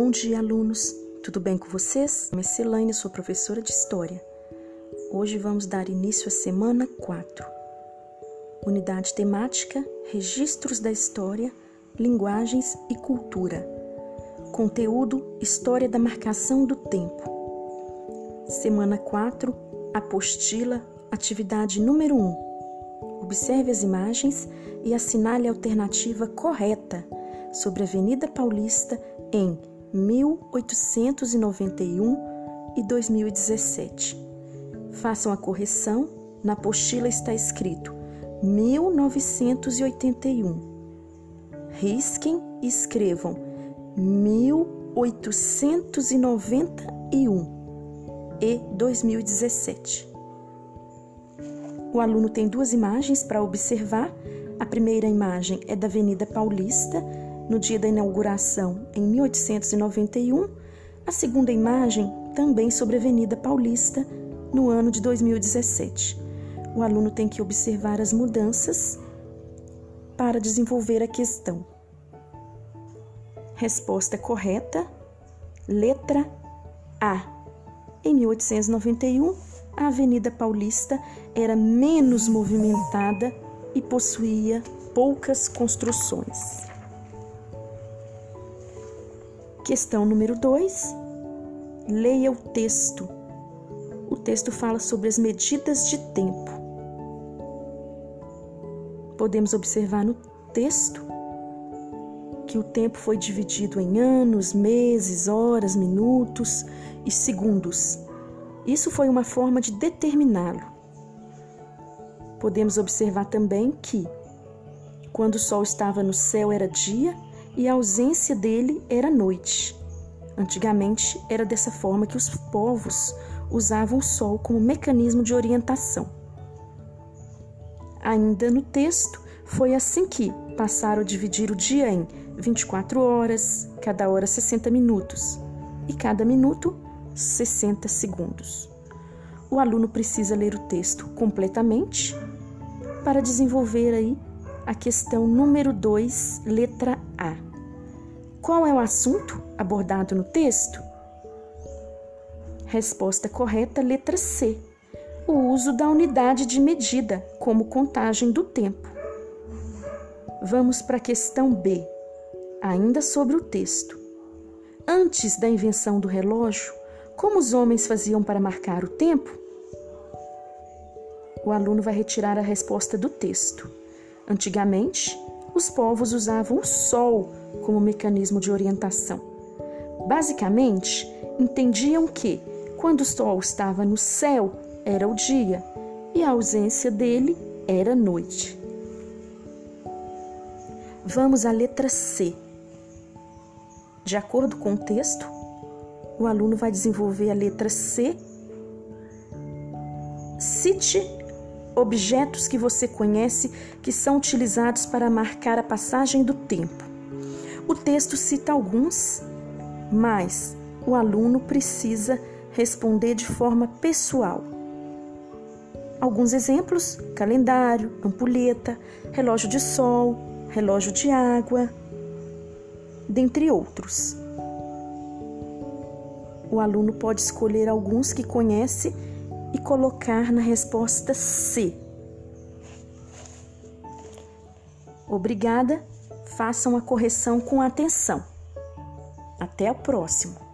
Bom dia, alunos! Tudo bem com vocês? Nome é Celane, sou professora de História. Hoje vamos dar início à semana 4. Unidade temática: Registros da História, Linguagens e Cultura. Conteúdo: História da Marcação do Tempo. Semana 4, Apostila, atividade número 1. Observe as imagens e assinale a alternativa correta sobre a Avenida Paulista em 1891 e 2017. Façam a correção, na apostila está escrito 1981. Risquem e escrevam 1891 e 2017. O aluno tem duas imagens para observar. A primeira imagem é da Avenida Paulista no dia da inauguração, em 1891, a segunda imagem também sobre a Avenida Paulista, no ano de 2017. O aluno tem que observar as mudanças para desenvolver a questão. Resposta correta, letra A. Em 1891, a Avenida Paulista era menos movimentada e possuía poucas construções. Questão número 2. Leia o texto. O texto fala sobre as medidas de tempo. Podemos observar no texto que o tempo foi dividido em anos, meses, horas, minutos e segundos. Isso foi uma forma de determiná-lo. Podemos observar também que, quando o sol estava no céu, era dia e a ausência dele era noite. Antigamente era dessa forma que os povos usavam o sol como mecanismo de orientação. Ainda no texto, foi assim que passaram a dividir o dia em 24 horas, cada hora 60 minutos e cada minuto 60 segundos. O aluno precisa ler o texto completamente para desenvolver aí a questão número 2, letra A. Qual é o assunto abordado no texto? Resposta correta, letra C. O uso da unidade de medida como contagem do tempo. Vamos para a questão B, ainda sobre o texto. Antes da invenção do relógio, como os homens faziam para marcar o tempo? O aluno vai retirar a resposta do texto. Antigamente, os povos usavam o sol como mecanismo de orientação. Basicamente, entendiam que, quando o sol estava no céu, era o dia e a ausência dele era noite. Vamos à letra C. De acordo com o texto, o aluno vai desenvolver a letra C. Cite objetos que você conhece que são utilizados para marcar a passagem do tempo. O texto cita alguns, mas o aluno precisa responder de forma pessoal. Alguns exemplos: calendário, ampulheta, relógio de sol, relógio de água, dentre outros. O aluno pode escolher alguns que conhece e colocar na resposta C. Obrigada, façam a correção com atenção. Até o próximo.